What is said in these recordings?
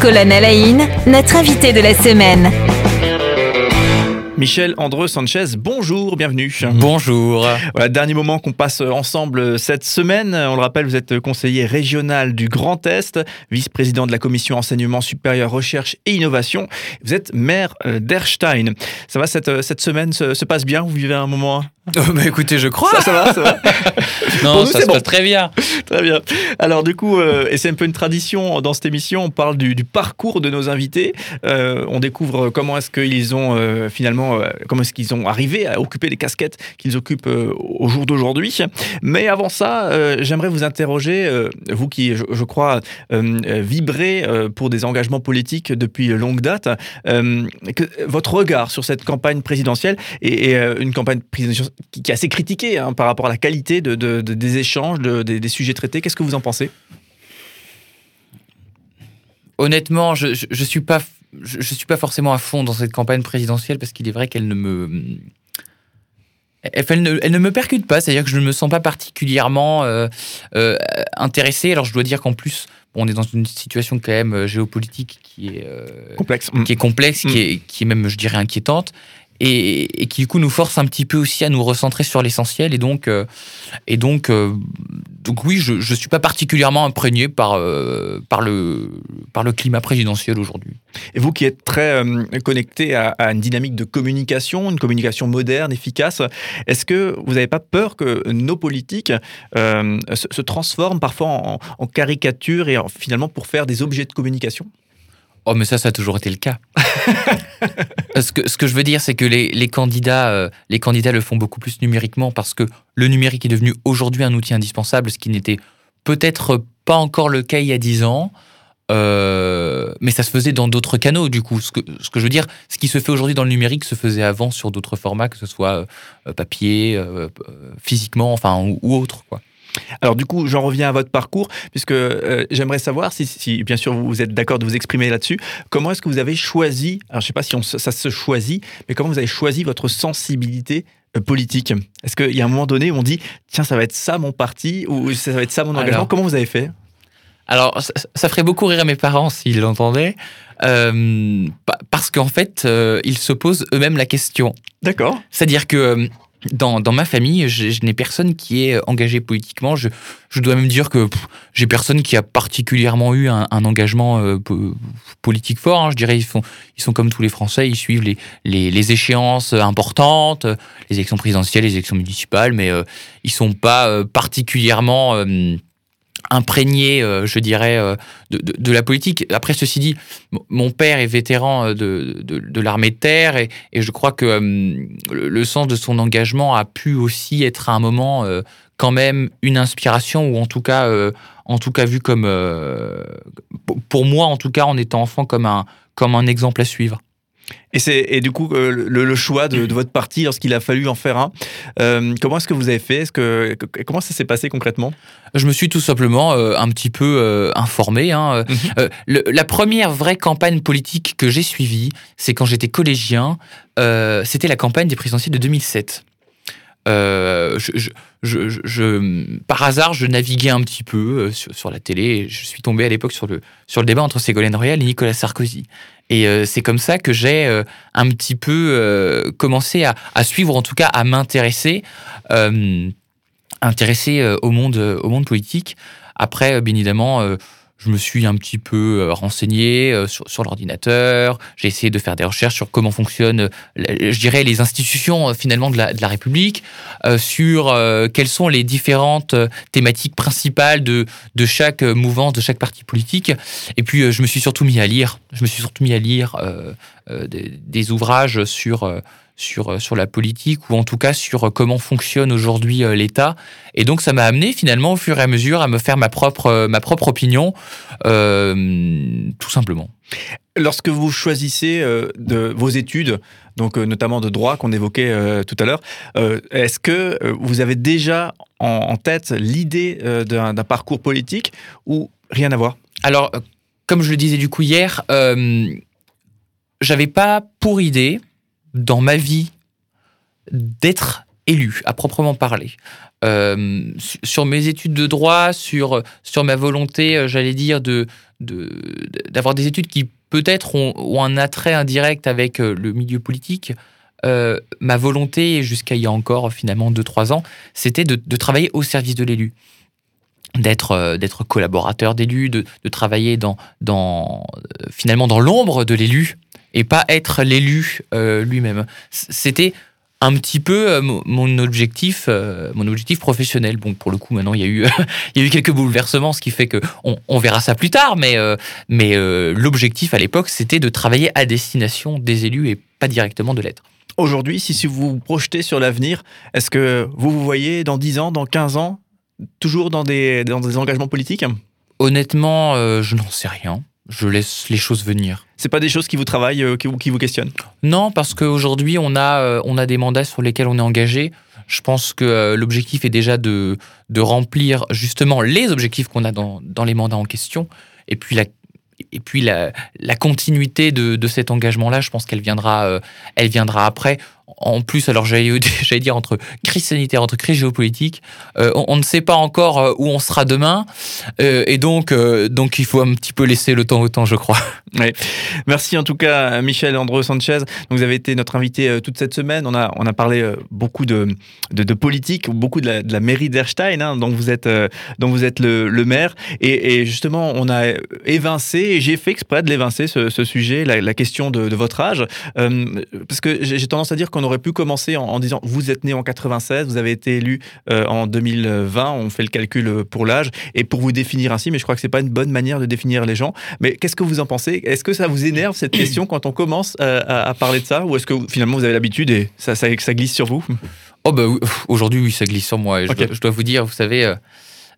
Colonne Alain, notre invité de la semaine. Michel Andreu Sanchez, bonjour, bienvenue. Bonjour. Voilà, dernier moment qu'on passe ensemble cette semaine. On le rappelle, vous êtes conseiller régional du Grand Est, vice-président de la commission enseignement supérieur, recherche et innovation. Vous êtes maire d'Erstein. Ça va, cette, cette semaine se, se passe bien? Vous vivez un moment bah écoutez, je crois. Ça, ça va, ça va Non, ça se passe très bien. Très bien. Alors du coup, euh, et c'est un peu une tradition dans cette émission, on parle du, du parcours de nos invités. Euh, on découvre comment est-ce qu'ils ont euh, finalement, comment est-ce qu'ils ont arrivé à occuper les casquettes qu'ils occupent au jour d'aujourd'hui. Mais avant ça, j'aimerais vous interroger, vous qui, je, je crois, vibrez pour des engagements politiques depuis longue date, que, votre regard sur cette campagne présidentielle et, et une campagne présidentielle qui, qui est assez critiquée hein, par rapport à la qualité de, de- de- des échanges, de- des, des sujets traités. Qu'est-ce que vous en pensez? Honnêtement, je, je, je suis pas, je, je suis pas forcément à fond dans cette campagne présidentielle parce qu'il est vrai qu'elle ne me, elle, ne, elle ne me percute pas. C'est-à-dire que je ne me sens pas particulièrement euh, euh, intéressé. Alors je dois dire qu'en plus, on est dans une situation quand même euh, géopolitique qui est euh, Complexe. qui est complexe, qui, est, qui est même, je dirais, inquiétante, et, qui du coup nous force un petit peu aussi à nous recentrer sur l'essentiel. Et donc, euh, euh, donc oui, je ne suis pas particulièrement imprégné par, euh, par, le, climat présidentiel aujourd'hui. Et vous qui êtes très connecté à, une dynamique de communication, une communication moderne, efficace, est-ce que vous n'avez pas peur que nos politiques se, transforment parfois en, en caricature et en- finalement pour faire des objets de communication? Oh, mais ça, ça a toujours été le cas. ce, que, ce que je veux dire, c'est que les, les candidats, euh, les candidats le font beaucoup plus numériquement parce que le numérique est devenu aujourd'hui un outil indispensable, ce qui n'était peut-être pas encore le cas il y a dix ans. Euh, mais ça se faisait dans d'autres canaux, du coup. Ce que, ce que je veux dire, ce qui se fait aujourd'hui dans le numérique se faisait avant sur d'autres formats, que ce soit euh, papier, physiquement, enfin, ou, ou autre, quoi. Alors du coup, j'en reviens à votre parcours, puisque euh, j'aimerais savoir si, si, bien sûr, vous êtes d'accord de vous exprimer là-dessus. Comment est-ce que vous avez choisi, alors je ne sais pas si on, ça se choisit, mais comment vous avez choisi votre sensibilité euh, politique? Est-ce qu'il y a un moment donné où on dit, tiens, ça va être ça mon parti, ou ça va être ça mon engagement? Alors. Comment vous avez fait? Alors, ça, ça ferait beaucoup rire mes parents s'ils l'entendaient, euh, pa- parce qu'en fait, euh, ils se posent eux-mêmes la question. D'accord. C'est-à-dire que dans, dans ma famille, je, je n'ai personne qui est engagé politiquement. Je, je dois même dire que pff, j'ai personne qui a particulièrement eu un, un engagement euh, po- politique fort. hein. Je dirais ils sont, ils sont comme tous les Français, ils suivent les, les, les échéances importantes, euh, les élections présidentielles, les élections municipales, mais euh, ils sont pas euh, particulièrement imprégnés, euh, je dirais, euh, de, de- la politique. Après, ceci dit, mon- père est vétéran euh, de, de, l'armée de terre et, et je crois que le, le sens de son engagement a pu aussi être à un moment quand même une inspiration ou en tout cas, en tout cas vu comme, pour moi en tout cas en étant enfant comme un, comme un exemple à suivre. Et, c'est, et du coup, euh, le, le choix de, de votre parti, lorsqu'il a fallu en faire un, euh, comment est-ce que vous avez fait? Est-ce que, que- Comment ça s'est passé concrètement? Je me suis tout simplement euh, un petit peu euh, informé. hein. Mhm. Le- la première vraie campagne politique que j'ai suivie, c'est quand j'étais collégien. C'était la campagne des présidentielles de 2007. Euh, par hasard, je naviguais un petit peu euh, sur, la télé. Je suis tombé à l'époque sur le, sur le débat entre Ségolène Royal et Nicolas Sarkozy. Et euh, c'est comme ça que j'ai un petit peu commencé à, suivre, en tout cas à m'intéresser, intéresser au monde, au monde politique. Après, bien évidemment, je me suis un petit peu euh, renseigné euh, sur, l'ordinateur. J'ai essayé de faire des recherches sur comment fonctionnent, euh, je dirais, les institutions finalement de la, République, sur quelles sont les différentes thématiques principales de, chaque mouvance, de chaque parti politique. Et puis, je me suis surtout mis à lire. Je me suis surtout mis à lire des, des ouvrages sur euh, sur, euh, sur la politique ou en tout cas sur euh, comment fonctionne aujourd'hui euh, l'État. Et donc ça m'a amené finalement au fur et à mesure à me faire ma propre, euh, ma propre opinion, euh, tout simplement. Lorsque vous choisissez euh, de vos études, donc euh, notamment de droit qu'on évoquait euh, tout à l'heure, euh, est-ce que euh, vous avez déjà en, tête l'idée euh, d'un parcours politique ou rien à voir? Alors, euh, comme je le disais du coup hier, euh, j'avais pas pour idée dans ma vie d'être élu à proprement parler. Euh, sur mes études de droit, sur, sur ma volonté, euh, j'allais dire, d'avoir des études qui peut-être ont, un attrait indirect avec le milieu politique, ma volonté, jusqu'à il y a encore finalement 2-3 ans, c'était de, travailler au service de l'élu d'être euh, d'être collaborateur d'élu, de, de, travailler dans, dans euh, finalement dans l'ombre de l'élu et pas être l'élu euh, lui-même. C'était un petit peu mon objectif, mon objectif professionnel. Bon, pour le coup, maintenant, il y a eu, il y a eu quelques bouleversements, ce qui fait que on, on verra ça plus tard. Mais, mais l'objectif à l'époque, c'était de travailler à destination des élus et pas directement de l'être. Aujourd'hui, si vous vous projetez sur l'avenir, est-ce que vous vous voyez dans 10 ans, dans 15 ans, toujours dans des, dans des engagements politiques Honnêtement, euh, je n'en sais rien. Je laisse les choses venir. C'est pas des choses qui vous travaillent ou euh, qui, vous questionnent Non, parce qu'aujourd'hui, on, a, euh, on a des mandats sur lesquels on est engagé. Je pense que l'objectif est déjà de, de remplir justement les objectifs qu'on a dans, dans les mandats en question. Et puis la et puis la, la continuité de, de cet engagement-là, je pense qu'elle viendra, elle viendra après en plus, alors j'allais dire entre crise sanitaire, entre crise géopolitique, euh, on, ne sait pas encore euh, où on sera demain, euh, et donc donc il faut un petit peu laisser le temps au temps, je crois. Merci en tout cas, Michel André Sanchez. Donc, vous avez été notre invité toute cette semaine. On a on a parlé beaucoup de, de, politique, beaucoup de la, mairie d'Erstein, hein, dont vous êtes dont vous êtes le, maire, et, justement on a évincé, j'ai fait exprès de l'évincer ce, sujet, la, question de, de, votre âge, parce que j'ai tendance à dire qu'on aurait pu commencer en, disant vous êtes né en 96, vous avez été élu euh, en 2020, on fait le calcul euh, pour l'âge et pour vous définir ainsi, mais je crois que c'est pas une bonne manière de définir les gens. Mais qu'est-ce que vous en pensez? Est-ce que ça vous énerve cette question quand on commence euh, à, parler de ça ou est-ce que finalement vous avez l'habitude et ça, ça, glisse sur vous? Oh bah aujourd'hui oui ça glisse sur moi. Je, dois, vous dire, vous savez.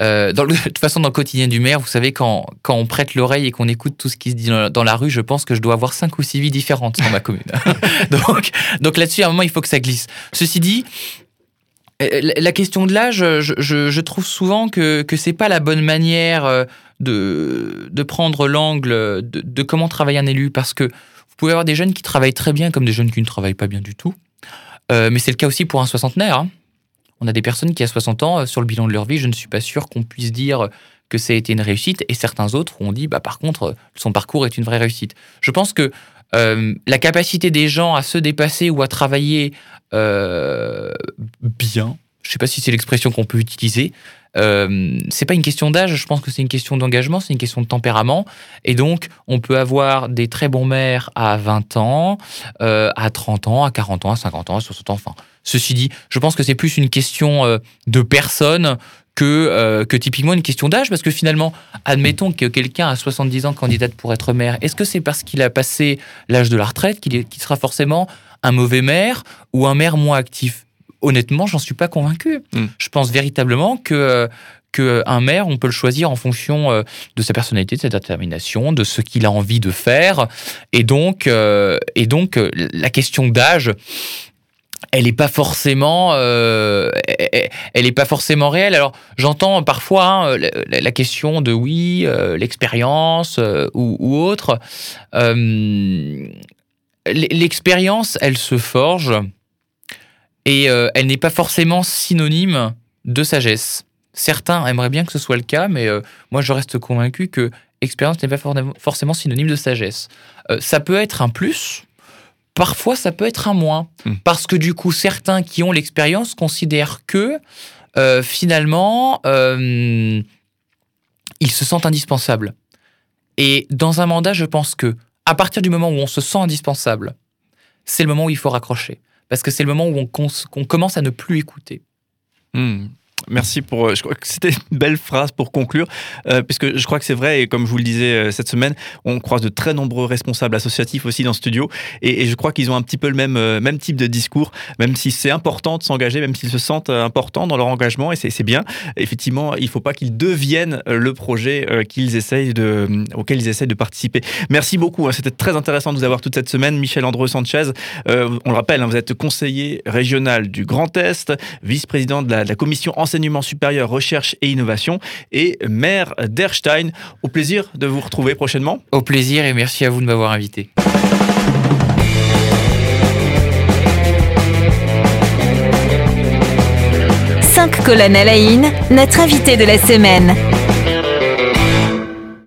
Dans de toute façon, dans le quotidien du maire, vous savez, quand, quand on prête l'oreille et qu'on écoute tout ce qui se dit dans la, rue, je pense que je dois avoir cinq ou six vies différentes dans ma commune. donc donc là-dessus, à un moment, il faut que ça glisse. Ceci dit, euh, la question de l'âge, je, trouve souvent que que c'est pas la bonne manière euh, de, de prendre l'angle de, comment travailler un élu, parce que vous pouvez avoir des jeunes qui travaillent très bien comme des jeunes qui ne travaillent pas bien du tout. Euh, mais c'est le cas aussi pour un soixantenaire. Hein. On a des personnes qui, à 60 ans, euh, sur le bilan de leur vie, je ne suis pas sûr qu'on puisse dire que ça a été une réussite, et certains autres ont dit, bah, par contre, son parcours est une vraie réussite. Je pense que euh, la capacité des gens à se dépasser ou à travailler euh, bien, je ne sais pas si c'est l'expression qu'on peut utiliser, euh, c'est pas une question d'âge, je pense que c'est une question d'engagement, c'est une question de tempérament. Et donc, on peut avoir des très bons maires à 20 ans, euh, à 30 ans, à 40 ans, à 50 ans, à 60 ans. Enfin, ceci dit, je pense que c'est plus une question euh, de personne que, euh, que typiquement une question d'âge, parce que finalement, admettons que quelqu'un a 70 ans candidate pour être maire, est-ce que c'est parce qu'il a passé l'âge de la retraite qu'il sera forcément un mauvais maire ou un maire moins actif? Honnêtement, j'en suis pas convaincu. Hmm. Je pense véritablement que euh, qu'un maire, on peut le choisir en fonction euh, de sa personnalité, de sa détermination, de ce qu'il a envie de faire. Et donc, euh, et donc la question d'âge, elle n'est pas forcément, elle est pas forcément réelle. Alors j'entends parfois hein, la, question de oui, l'expérience ou, ou, autre. l'expérience, elle se forge et euh, elle n'est pas forcément synonyme de sagesse. Certains aimeraient bien que ce soit le cas, mais euh, moi je reste convaincu que expérience n'est pas forcément synonyme de sagesse. Euh, ça peut être un plus, parfois ça peut être un moins, hmm. parce que du coup certains qui ont l'expérience considèrent que finalement ils se sentent indispensables. Et dans un mandat, je pense que à partir du moment où on se sent indispensable, c'est le moment où il faut raccrocher parce que c'est le moment où on, commence à ne plus écouter. Hmm. Merci pour. Euh, je crois que c'était une belle phrase pour conclure, euh, puisque je crois que c'est vrai, et comme je vous le disais euh, cette semaine, on croise de très nombreux responsables associatifs aussi dans ce studio, et, je crois qu'ils ont un petit peu le même, même type de discours, même si c'est important de s'engager, même s'ils se sentent importants dans leur engagement, et c'est bien. Effectivement, il ne faut pas qu'ils deviennent le projet qu'ils essayent de, auquel ils essayent de participer. Merci beaucoup, hein. c'était très intéressant de vous avoir toute cette semaine. Michel André Sanchez, on le rappelle, hein, vous êtes conseiller régional du Grand Est, vice-président de de la commission enseignement supérieur, recherche et innovation et maire d'Erstein. Au plaisir de vous retrouver prochainement. Au plaisir et merci à vous de m'avoir invité. Colonne Alain, notre invité de la semaine.